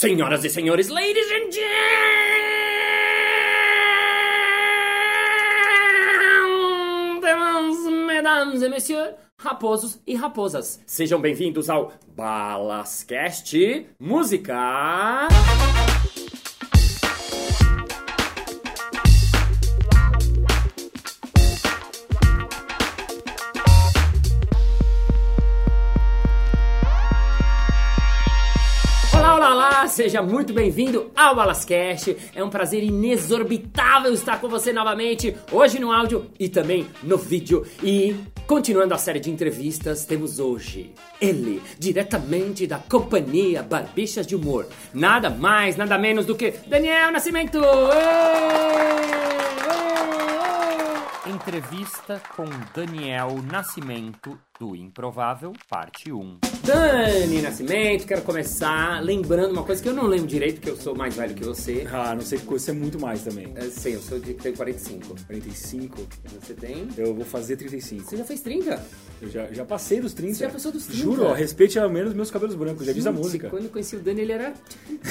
Senhoras e senhores, ladies and gentlemen, mesdames et messieurs, raposos e raposas, sejam bem-vindos ao Balascast Música. Seja muito bem-vindo ao Balascast. É um prazer inexorbitável estar com você novamente, hoje no áudio e também no vídeo. E continuando a série de entrevistas, temos hoje ele, diretamente da companhia Barbichas de Humor. Nada mais, nada menos do que Daniel Nascimento! Entrevista com Daniel Nascimento do Improvável, parte 1. Dani Nascimento, quero começar lembrando uma coisa que eu não lembro direito, que eu sou mais velho que você. Ah, não sei que você é muito mais também. É, Sim, eu sou de tenho 45. 45? Você tem? Eu vou fazer 35. Você já fez 30? Eu já, já passei dos 30. Você já passou dos 30? Juro, ó, respeite ao menos meus cabelos brancos, já diz a música. Quando eu conheci o Dani, ele era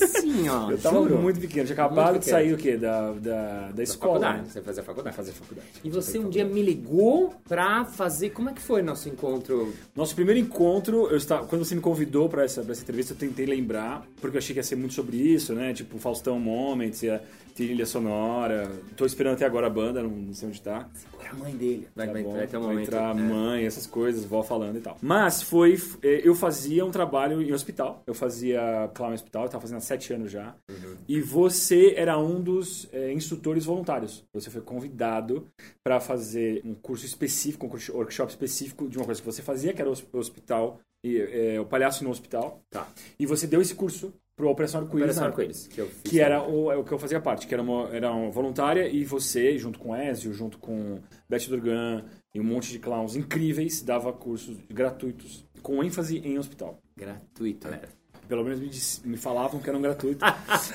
assim, ó. Eu tava juro. muito pequeno, tinha acabado de sair o quê? Da, da, da escola. faculdade. né? Você fazia faculdade. Fazer faculdade. E você um dia me ligou pra fazer. Como é que foi nosso encontro? Nosso primeiro encontro, eu estava, quando você me convidou pra essa, pra essa entrevista, eu tentei lembrar, porque eu achei que ia ser muito sobre isso, né? Tipo, Faustão Moments, ia trilha sonora. Tô esperando até agora a banda, não, sei onde tá. Foi a mãe dele. Vai, Tá vai, bom, vai vai momento. entrar é. mãe, essas coisas, vó falando e tal. Mas foi, eh, eu fazia um trabalho em hospital. Eu fazia clown em hospital, eu tava fazendo há sete anos já. Uhum. E você era um dos eh, instrutores voluntários. Você foi convidado para fazer um curso específico, um workshop específico de uma coisa que você fazia, que era o hospital, e, eh, o palhaço no hospital. Tá. E você deu esse curso pro Operação Arco-Íris. Operação Arco-Íris, que eu fiz. que era o, é o que eu fazia parte, que era uma, era uma voluntária e você, junto com Ezio, junto com Beth Durgan e um monte de clowns incríveis, dava cursos gratuitos com ênfase em hospital. Gratuito, né? Pelo menos me, dis- me falavam que eram gratuitos.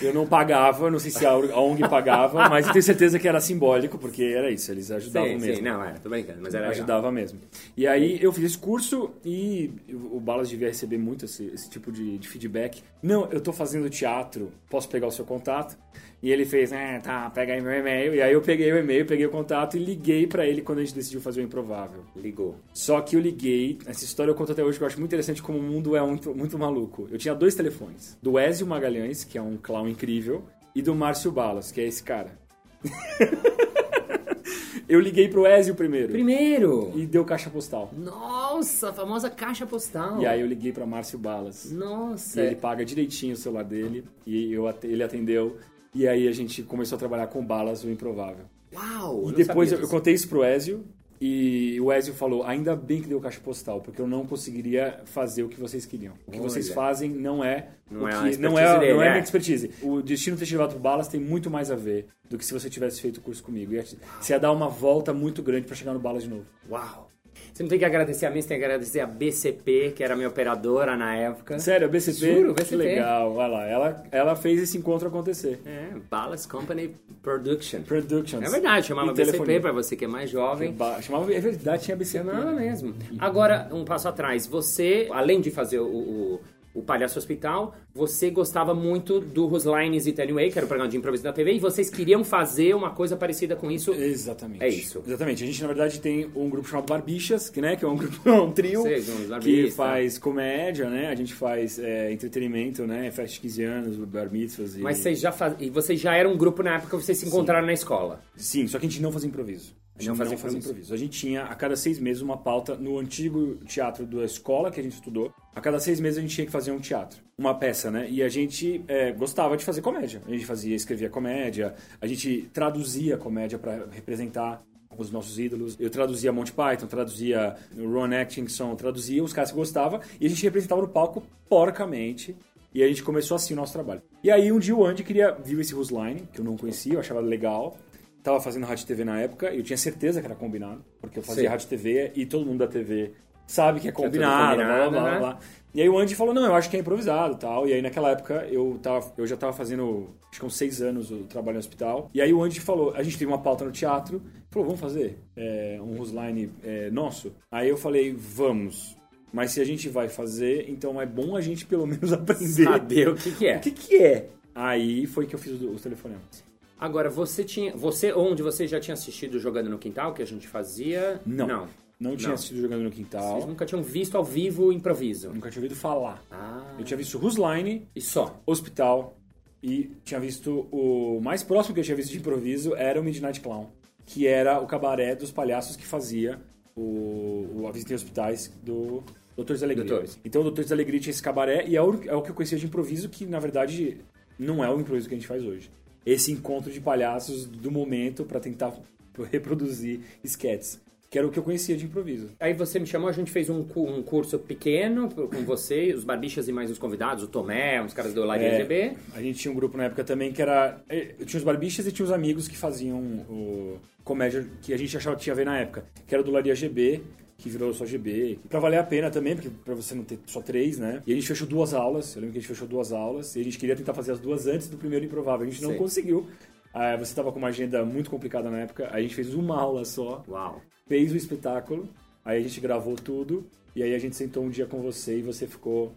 eu não pagava, não sei se a ONG pagava, mas eu tenho certeza que era simbólico, porque era isso, eles ajudavam Sim, mesmo. sim, não, era, tô brincando, mas era legal. ajudava mesmo. E aí eu fiz esse curso e o Balas devia receber muito esse, esse tipo de, de feedback. Não, eu tô fazendo teatro, posso pegar o seu contato? E ele fez, ah, tá, pega aí meu e-mail. E aí eu peguei o e-mail, peguei o contato e liguei pra ele quando a gente decidiu fazer o Improvável. Ligou. Só que eu liguei, essa história eu conto até hoje, que eu acho muito interessante como o mundo é muito, muito maluco. Eu tinha dois telefones, do Ezio Magalhães, que é um clown incrível, e do Márcio Balas, que é esse cara. eu liguei pro Ezio primeiro. Primeiro! E deu caixa postal. Nossa, a famosa caixa postal. E aí eu liguei pra Márcio Balas. Nossa. E ele paga direitinho o celular dele. E eu, ele atendeu. E aí a gente começou a trabalhar com Balas, o improvável. Uau! E depois eu, eu contei isso pro Ezio. E o Ezio falou, ainda bem que deu caixa postal, porque eu não conseguiria fazer o que vocês queriam. O que Olha. vocês fazem não é Não o é que, expertise não é, dele, não é é. minha expertise. O destino ter te levado pro Balas tem muito mais a ver do que se você tivesse feito o curso comigo. Ia- Você ia dar uma volta muito grande pra chegar no Balas de novo. Uau! Você não tem que agradecer a mim, você tem que agradecer a BCP, que era minha operadora na época. Sério, a BCP? Juro, Que BCP. legal, olha lá. Ela, ela fez esse encontro acontecer. É, Ballas Company Production. Productions. É verdade, chamava E BCP telefonia. pra você que é mais jovem. Ba- Chamava, é verdade, tinha BCP. Chamava mesmo. Agora, um passo atrás. Você, além de fazer o, o, o Palhaço Hospital, você gostava muito do Whose Line Is It Anyway, que era o programa de improviso da TV, e vocês queriam fazer uma coisa parecida com isso. Exatamente. É isso. Exatamente. A gente, na verdade, tem um grupo chamado Barbichas, que, né, que é um grupo, um trio uns que faz comédia, né? A gente faz é, entretenimento, né? Festa de 15 anos, bar mitzvahs e... Mas vocês já faz... e vocês já eram um grupo na época que vocês se encontraram na escola. Sim, só que a gente não fazia improviso. A gente Não não fazia fazia, improviso. A gente tinha, a cada seis meses, uma pauta no antigo teatro da escola que a gente estudou. A cada seis meses a gente tinha que fazer um teatro, uma peça, né? E a gente é, gostava de fazer comédia. A gente fazia, escrevia comédia, a gente traduzia comédia para representar os nossos ídolos. Eu traduzia Monty Python, traduzia Ron Atkinson, traduzia os caras que gostava e a gente representava no palco porcamente. E a gente começou assim o nosso trabalho. E aí um dia o Andy queria, viu esse Whose Line, que eu não conhecia, eu achava legal. Tava fazendo rádio TV na época, e eu tinha certeza que era combinado, porque eu fazia Sim. rádio TV e todo mundo da TV sabe que é combinado, combinado, blá, blá, né? blá. E aí o Andy falou, não, eu acho que é improvisado e tal. E aí naquela época eu, tava, eu já tava fazendo, acho que uns seis anos o trabalho no hospital. E aí o Andy falou, a gente teve uma pauta no teatro, falou, vamos fazer é, um Whose Line é, nosso? Aí eu falei, vamos. Mas se a gente vai fazer, então é bom a gente pelo menos aprender Saber o que, que é. o que, que é. Aí foi que eu fiz os telefonemas. Agora, você tinha. Você, onde você já tinha assistido Jogando no Quintal, que a gente fazia? Não. Não. Não tinha Não. assistido jogando no quintal. Vocês nunca tinham visto ao vivo o improviso. Nunca tinha ouvido falar. Ah. Eu tinha visto Who's Line, E só. Hospital e tinha visto o mais próximo que eu tinha visto de improviso era o Midnight Clown, que era o cabaré dos palhaços que fazia o, o A Visita em Hospitais do Doutores da Alegria. Doutores. Então o Doutores da Alegria tinha esse cabaré e é o, é o que eu conhecia de improviso, que na verdade não é o improviso que a gente faz hoje. Esse encontro de palhaços do momento para tentar reproduzir sketches, que era o que eu conhecia de improviso. Aí você me chamou, a gente fez um, um curso pequeno com você, os barbichas e mais os convidados, o Tomé, os caras do Live É. RGB. A gente tinha um grupo na época também que era. eh, Tinha os barbichas e tinha os amigos que faziam o comédia que a gente achava que tinha a ver na época, que era do Laria GB, que virou só GB. Pra valer a pena também, porque pra você não ter só três, né? E a gente fechou duas aulas. Eu lembro que a gente fechou duas aulas e a gente queria tentar fazer as duas antes do primeiro improvável. A gente não Sim. conseguiu. Ah, você tava com uma agenda muito complicada na época. A gente fez uma aula só Uau. fez o espetáculo, aí a gente gravou tudo, e aí a gente sentou um dia com você e você ficou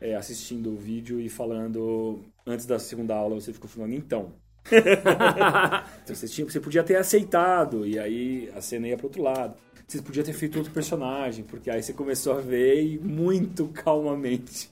é, assistindo o vídeo e falando, antes da segunda aula, você ficou falando, então. então você, tinha, você podia ter aceitado, e aí a cena ia pro outro lado. Você podia ter feito outro personagem, porque aí você começou a ver e muito calmamente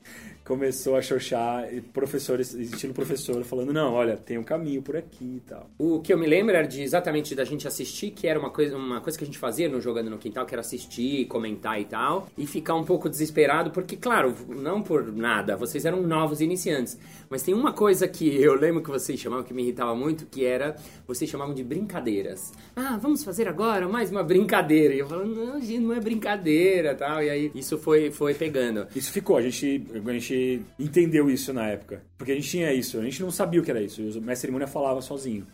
começou a xoxar, e professores, estilo professor, falando, não, olha, tem um caminho por aqui e tal. O que eu me lembro era de exatamente da gente assistir, que era uma coisa, uma coisa que a gente fazia no Jogando no Quintal, que era assistir, comentar e tal, e ficar um pouco desesperado, porque, claro, não por nada, vocês eram novos iniciantes. Mas tem uma coisa que eu lembro que vocês chamavam, que me irritava muito, que era, vocês chamavam de brincadeiras. Ah, vamos fazer agora mais uma brincadeira. E eu falava, não, gente, não é brincadeira tal. E aí isso foi, foi pegando. Isso ficou, a gente, a gente entendeu isso na época. Porque a gente tinha isso, a gente não sabia o que era isso. O mestre cerimônia falava sozinho.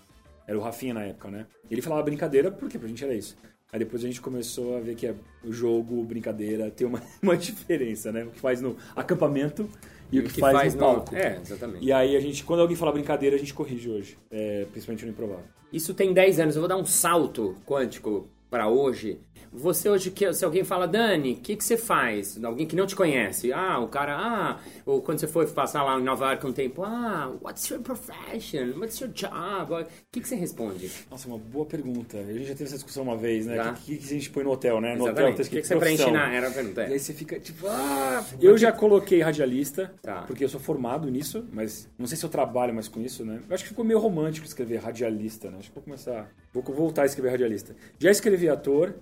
Era o Rafinha na época, né? Ele falava brincadeira porque pra gente era isso. Aí depois a gente começou a ver que é o jogo, brincadeira, tem uma, uma diferença, né? O que faz no acampamento e, o que, faz, no palco. É, exatamente. E aí a gente, quando alguém fala brincadeira, a gente corrige hoje. É, principalmente no improvável. Isso tem 10 anos. Eu vou dar um salto quântico pra hoje. Você hoje, se alguém fala, Dani, o que, que você faz? Alguém que não te conhece. Ah, o cara, ah, ou quando você foi passar lá em Nova York um tempo, ah, what's your profession? What's your job? O que, que você responde? Nossa, uma boa pergunta. A gente já teve essa discussão uma vez, né? O que, que a gente põe no hotel, né? No hotel tá O que, que você preenche na... Era a pergunta. E é. aí você fica tipo, ah, eu já coloquei radialista, Tá. porque eu sou formado nisso, mas não sei se eu trabalho mais com isso, né? Eu acho que ficou meio romântico escrever radialista, né? Acho que vou começar, vou voltar a escrever radialista. Já escrevi ator,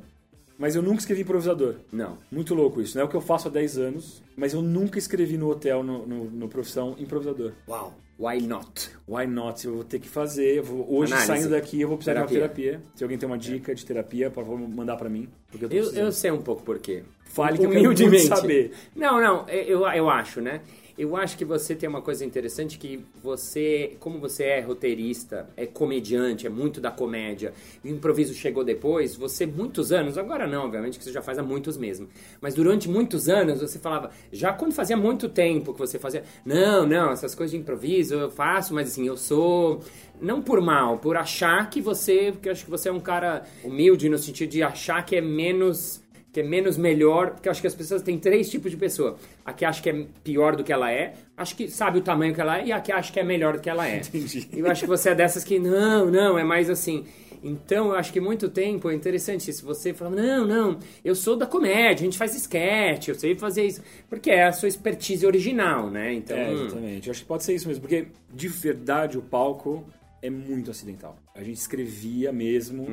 mas eu nunca escrevi improvisador. Não. Muito louco isso, não é o que eu faço há 10 anos, mas eu nunca escrevi no hotel, no, no, no profissão, improvisador. Uau. Why not? Why not? Eu vou ter que fazer. vou- hoje, Análise. saindo daqui, eu vou precisar de Terapia. uma terapia. Se alguém tem uma dica de terapia, por favor, mandar pra mim. Porque eu tô Eu, eu sei um pouco por quê. Fale que eu quero saber. Não, não, eu, eu acho, né? Eu acho que você tem uma coisa interessante que você, como você é roteirista, é comediante, é muito da comédia, o improviso chegou depois, você muitos anos, agora não, obviamente, que você já faz há muitos mesmo, mas durante muitos anos você falava, já quando fazia muito tempo que você fazia, não, não, essas coisas de improviso eu faço, mas assim, eu sou não por mal, por achar que você, porque acho que você é um cara humilde no sentido de achar que é menos que é menos melhor, porque eu acho que as pessoas têm três tipos de pessoa. A que acha que é pior do que ela é, acho que sabe o tamanho que ela é, e a que acha que é melhor do que ela é. Entendi. Eu acho que você é dessas que, não, não, é mais assim. Então, eu acho que muito tempo é interessante isso. Você fala, não, não, eu sou da comédia, a gente faz sketch, eu sei fazer isso. Porque é a sua expertise original, né? Então, É, exatamente. Eu acho que pode ser isso mesmo, porque de verdade o palco é muito acidental. A gente escrevia mesmo.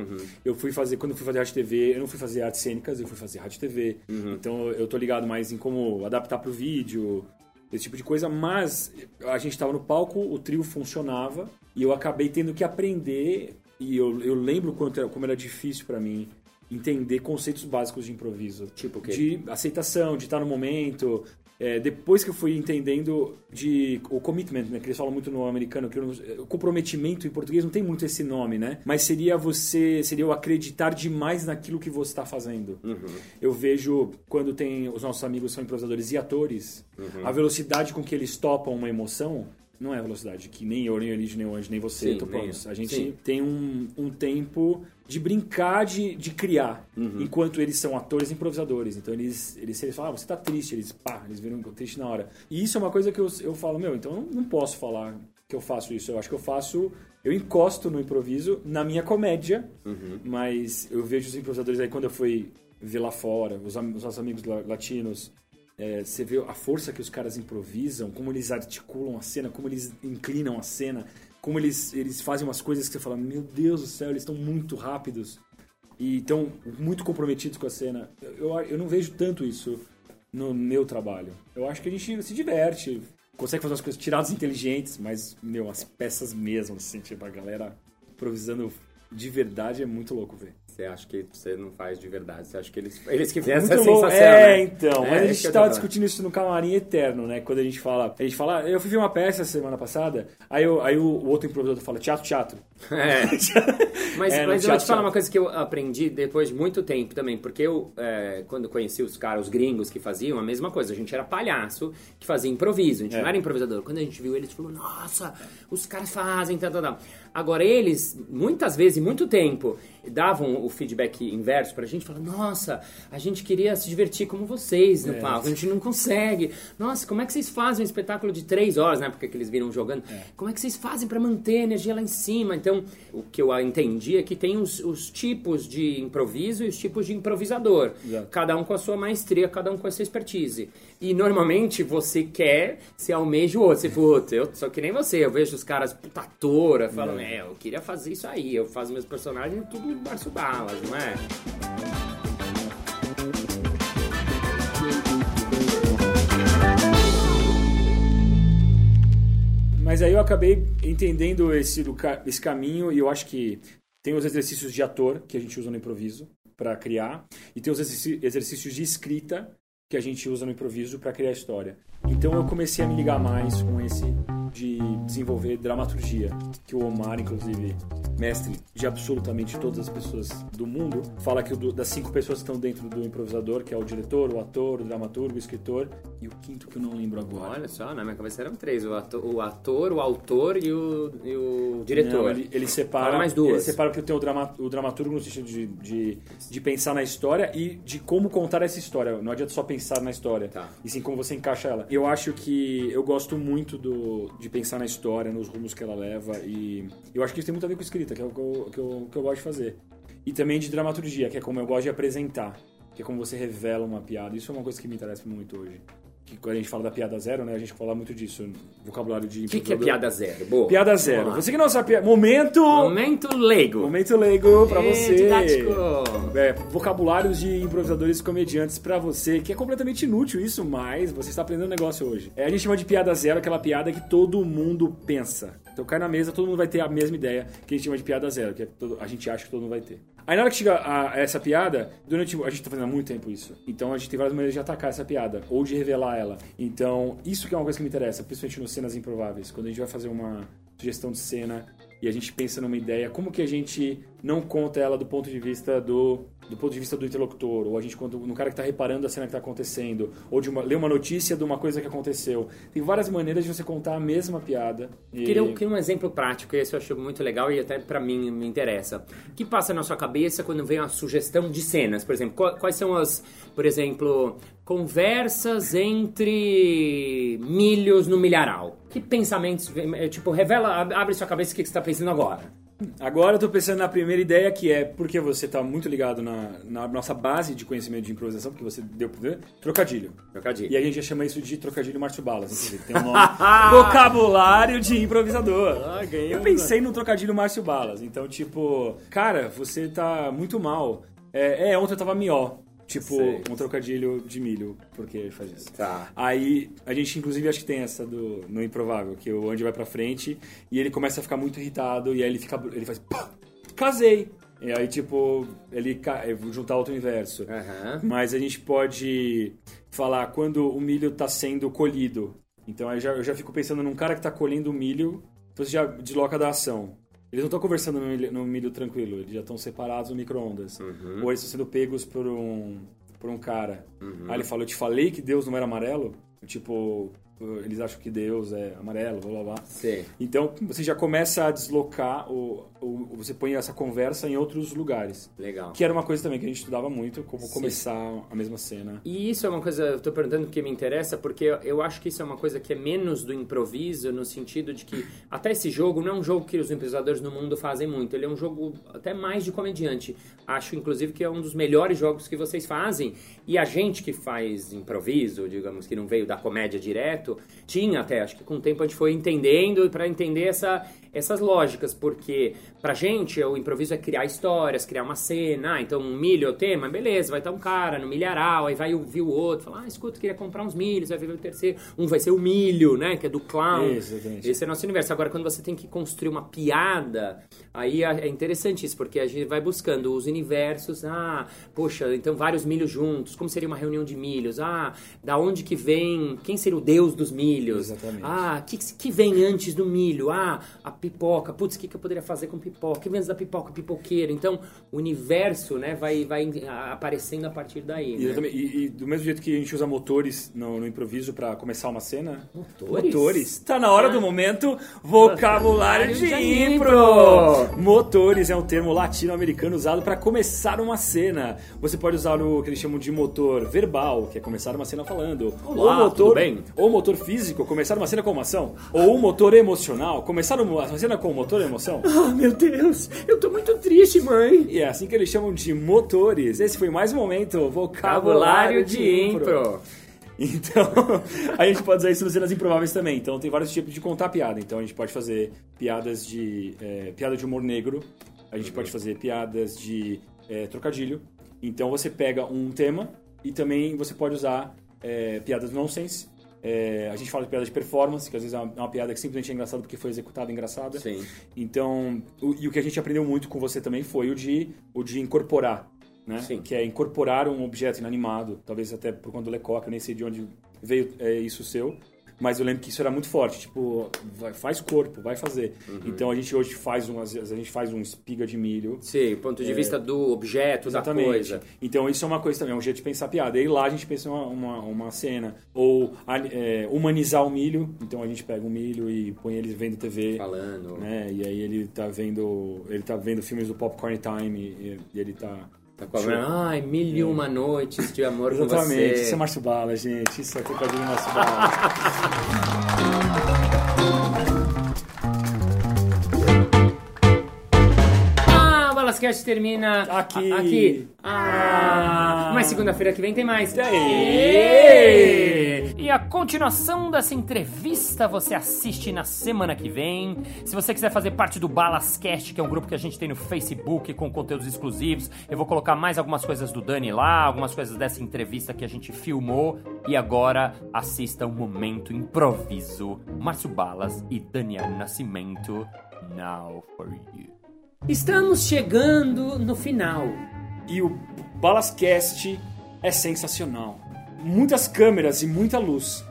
Eu fui fazer, quando eu fui fazer rádio TV, eu não fui fazer artes cênicas, eu fui fazer rádio TV. Então eu tô ligado mais em como adaptar pro vídeo, esse tipo de coisa, mas a gente tava no palco, o trio funcionava e eu acabei tendo que aprender e eu, eu lembro quanto era- como era difícil pra mim entender conceitos básicos de improviso. Tipo o quê? De aceitação, de estar no momento. É, depois que eu fui entendendo de o commitment, né, que eles falam muito no americano, que o comprometimento em português não tem muito esse nome, né? Mas seria você, seria eu acreditar demais naquilo que você está fazendo. Eu vejo quando tem os nossos amigos são improvisadores e atores, a velocidade com que eles topam uma emoção não é a velocidade que nem eu, nem o Elídio, nem o Anjo, nem você Sim, topamos. nem eu. A gente Sim. tem um, um tempo de brincar, de, de criar, Uhum. enquanto eles são atores improvisadores. Então eles, eles, se eles falam, ah, você tá triste, eles, pá, eles viram triste na hora. E isso é uma coisa que eu, eu falo, meu, então eu não, posso falar que eu faço isso. Eu acho que eu faço, eu encosto no improviso na minha comédia, Uhum. mas eu vejo os improvisadores aí quando eu fui ver lá fora, os, os nossos amigos la- latinos, é, você vê a força que os caras improvisam, como eles articulam a cena, como eles inclinam a cena, como eles, eles fazem umas coisas que você fala, meu Deus do céu, eles estão muito rápidos e estão muito comprometidos com a cena. Eu, eu não vejo tanto isso no meu trabalho. Eu acho que a gente se diverte, consegue fazer umas coisas tiradas inteligentes, mas, meu, as peças mesmo, assim, tipo, a galera improvisando de verdade é muito louco ver. Você acha que você não faz de verdade. Você acha que eles, eles que vêm essa louco. sensação, É, né? então. É, mas a isso gente que eu tô tava falando. discutindo isso no camarim eterno, né? Quando a gente fala. A gente fala, "Ah, eu fui ver uma peça semana passada, aí, eu- aí o, outro improvisador fala, teatro, teatro. É. Mas, É, mas eu vou teatro, te falar teatro. uma coisa que eu aprendi depois de muito tempo também, porque eu, é, quando conheci os caras, os gringos que faziam a mesma coisa, a gente era palhaço que fazia improviso, a gente É. não era improvisador. Quando a gente viu eles, falou, nossa, os caras fazem, tal, tal, tal. Agora eles, muitas vezes, muito tempo, davam o feedback inverso pra gente, falando, nossa, a gente queria se divertir como vocês no É. palco, a gente não consegue. Nossa, como é que vocês fazem um espetáculo de três horas, né? Porque que eles viram jogando. Como é que vocês fazem pra manter a energia lá em cima? Então, o que eu entendi é que tem os, os tipos de improviso e os tipos de improvisador. Exato. Cada um com a sua maestria, cada um com a sua expertise. E normalmente você quer, você almeja o outro. Você, puta, eu sou que nem você. Eu vejo os caras, puta ator, eu falo, é, eu queria fazer isso aí. Eu faço meus personagens tudo barço balas, não é? Mas aí eu acabei entendendo esse, esse caminho e eu acho que tem os exercícios de ator que a gente usa no improviso para criar e tem os exercícios de escrita que a gente usa no improviso para criar história. Então eu comecei a me ligar mais com esse de desenvolver dramaturgia, que o Omar, inclusive, mestre de absolutamente todas as pessoas do mundo, fala que das cinco pessoas que estão dentro do improvisador, que é o diretor, o ator, o dramaturgo, o escritor, e o quinto que eu não lembro agora. Olha só, na minha cabeça eram três: o ator, o, ator, o autor e o, e o diretor. Não, ele, ele separa. Fala mais duas. Ele separa porque tem o, drama, o dramaturgo no sentido de, de, de pensar na história e de como contar essa história. Não adianta só pensar na história, Tá. e sim como você encaixa ela. Eu acho que eu gosto muito do, de pensar na história, nos rumos que ela leva, e eu acho que isso tem muito a ver com escrita, que é o que eu, que eu, que eu gosto de fazer. E também de dramaturgia, que é como eu gosto de apresentar, que é como você revela uma piada. Isso é uma coisa que me interessa muito hoje. Que quando a gente fala da piada zero, né, a gente fala muito disso, vocabulário de O que, que é piada zero? Boa. Piada zero. Você que não sabe piada. Momento! Momento leigo. Momento leigo pra Ê, você. didático. É, vocabulários de improvisadores e comediantes pra você, que é completamente inútil isso, mas você está aprendendo um negócio hoje. É, a gente chama de piada zero aquela piada que todo mundo pensa. Então cai na mesa, todo mundo vai ter a mesma ideia que a gente chama de piada zero, que é todo- a gente acha que todo mundo vai ter. Aí na hora que chega a, a essa piada, durante a gente tá fazendo há muito tempo isso. Então a gente tem várias maneiras de atacar essa piada ou de revelar ela. Então, isso que é uma coisa que me interessa, principalmente nas cenas improváveis, quando a gente vai fazer uma sugestão de cena e a gente pensa numa ideia, como que a gente não conta ela do ponto de vista do, do ponto de vista do interlocutor, ou a gente conta no cara que está reparando a cena que está acontecendo, ou de uma, ler uma notícia de uma coisa que aconteceu. Tem várias maneiras de você contar a mesma piada. E... Queria, queria um exemplo prático, esse eu acho muito legal e até pra mim me interessa. O que passa na sua cabeça quando vem uma sugestão de cenas? Por exemplo, Qua- quais são as, por exemplo, conversas entre milhos no milharal? Que pensamentos, é, tipo, revela, ab- abre sua cabeça o que você está pensando agora. Agora eu tô pensando na primeira ideia, que é porque você tá muito ligado na, na nossa base de conhecimento de improvisação, porque você deu pra ver, trocadilho. Trocadilho. E a gente já chama isso de trocadilho Márcio Balas, inclusive. Tem um nome. Vocabulário de improvisador. Ah, eu pensei no trocadilho Márcio Balas. Então, tipo, cara, você tá muito mal. É, é, ontem eu tava mió. Tipo, Sei. um trocadilho de milho, porque ele faz isso. Tá. Aí, a gente inclusive acho que tem essa do, no Improvável, que o Andy vai pra frente e ele começa a ficar muito irritado e aí ele fica, ele faz, "Pá, casei! E aí, tipo, ele eu vou juntar outro inverso. Aham. Mas a gente pode falar quando o milho tá sendo colhido. Então aí já, eu já fico pensando num cara que tá colhendo o milho, então você já desloca da ação. Eles não estão conversando no milho, no milho tranquilo, eles já estão separados no micro-ondas. Uhum. Ou eles estão sendo pegos por um, por um cara. Aí ele fala, eu te falei que Deus não era amarelo? Tipo, eles acham que Deus é amarelo, blá blá blá. Sim. Então você já começa a deslocar, o, o, você põe essa conversa em outros lugares. Legal. Que era uma coisa também que a gente estudava muito, como Sim. começar a mesma cena. E isso é uma coisa, eu tô perguntando porque me interessa, porque eu- eu acho que isso é uma coisa que é menos do improviso, no sentido de que até esse jogo não é um jogo que os improvisadores no mundo fazem muito, ele é um jogo até mais de comediante. Acho, inclusive, que é um dos melhores jogos que vocês fazem. E a gente que faz improviso, digamos, que não veio da comédia direto, tinha até, acho que com o tempo a gente foi entendendo para entender essa, essas lógicas, porque pra gente o improviso é criar histórias, criar uma cena, ah, então um milho é o tema, beleza, vai estar um cara no milharal, aí vai ouvir o outro, falar, ah, escuta, queria comprar uns milhos, vai ver o terceiro, um vai ser o milho, né, que é do clown. Exatamente. Esse é nosso universo. Agora, quando você tem que construir uma piada, aí é é interessante isso, porque a gente vai buscando os universos. Ah, poxa, então vários milhos juntos. Como seria uma reunião de milhos? Ah, da onde que vem? Quem seria o deus dos milhos? Exatamente. Ah, que que vem antes do milho? Ah, a pipoca. Putz, o que, que eu poderia fazer com pipoca? Que antes da pipoca? Pipoqueiro. Então, o universo, né, vai, vai aparecendo a partir daí. E, né? e- e do mesmo jeito que a gente usa motores no, no improviso pra começar uma cena. Motores? Motores. Tá na hora do momento vocabulário de de impro. impro. Motores é um termo latino-americano usado pra começar uma cena. Você pode usar o que eles chamam de motor verbal, que é começar uma cena falando. Olá, ou motor? Ou motor físico, começar uma cena com uma ação. Ou o motor emocional, começar uma cena com motor e emoção. Ah, meu Deus, eu tô muito triste, mãe. E é assim que eles chamam de motores. Esse foi mais um momento vocabulário Vocabulário de de impro. impro. Então, a gente pode usar isso nas cenas improváveis também. Então, tem vários tipos de contar piada. Então, a gente pode fazer piadas de... é, piada de humor negro. A gente pode fazer piadas de é, trocadilho. Então, você pega um tema e também você pode usar é, piadas nonsense. É, a gente fala de piada de performance, que às vezes é uma, é uma piada que simplesmente é engraçada porque foi executada engraçada. Sim. Então, o- e o que a gente aprendeu muito com você também foi o de, o de incorporar, né? Sim. Que é incorporar um objeto inanimado, talvez até por conta do Lecoq, eu nem sei de onde veio é, isso seu, mas eu lembro que isso era muito forte, tipo, vai- faz corpo, vai fazer. Uhum. Então a gente hoje faz um, às vezes a gente faz um espiga de milho. Sim, ponto de vista do objeto, da Exatamente. coisa. Então isso é uma coisa também, é um jeito de pensar piada. E lá a gente pensa uma, uma, uma cena. Ou é, humanizar o milho. Então a gente pega o milho e põe ele vendo TV. Falando. né? E aí ele tá vendo. Ele tá vendo filmes do Popcorn Time e, e ele tá. Tá com a- Ai, mil e uma noites de amor com Exatamente, você. isso é Márcio Bala, gente. Isso é trocadilho Márcio Bala. Ah, Balascast termina Aqui. aqui. Ah, mas segunda-feira que vem tem mais. Aê! E a continuação dessa entrevista você assiste na semana que vem. Se você quiser fazer parte do Balascast, que é um grupo que a gente tem no Facebook com conteúdos exclusivos, eu vou colocar mais algumas coisas do Dani lá, algumas coisas dessa entrevista que a gente filmou. E agora assista um momento improviso. Márcio Balas e Daniel Nascimento. Now for you. Estamos chegando no final. E o Balascast é sensacional. Muitas câmeras e muita luz.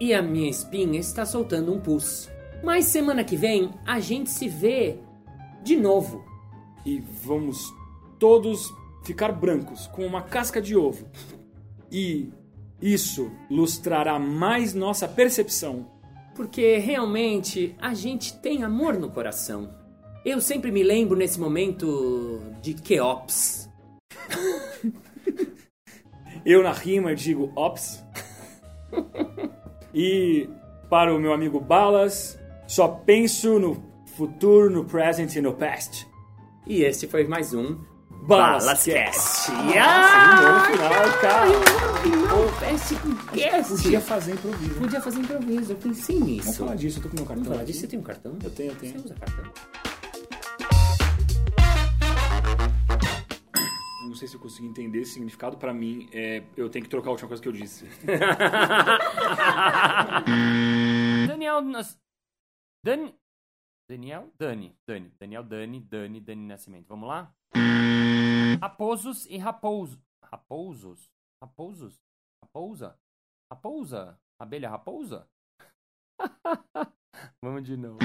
E a minha espinha está soltando um pus. Mas semana que vem a gente se vê de novo. E vamos todos ficar brancos, com uma casca de ovo. E isso lustrará mais nossa percepção. Porque realmente a gente tem amor no coração. Eu sempre me lembro nesse momento de Keops. Eu na rima digo ops. E para o meu amigo Balas, só penso no futuro, no present e no past. E esse foi mais um Balascast. Balascast. Nossa, final, cara. Cast. Podia fazer improviso. Podia fazer improviso, eu pensei nisso. Vamos falar disso, eu tô com meu cartão. Vamos falar disso. Você tem um cartão? Eu tenho, eu tenho. Você usa cartão? Sei se eu consegui entender esse significado. Pra mim, é, eu tenho que trocar a última coisa que eu disse. Daniel Nas... Dani... Daniel? Dani. Dani. Daniel Dani, Dani, Dani Nascimento. Vamos lá? Raposos e raposo. Raposos? Raposos? Raposa? Raposa? Abelha raposa? Vamos de novo.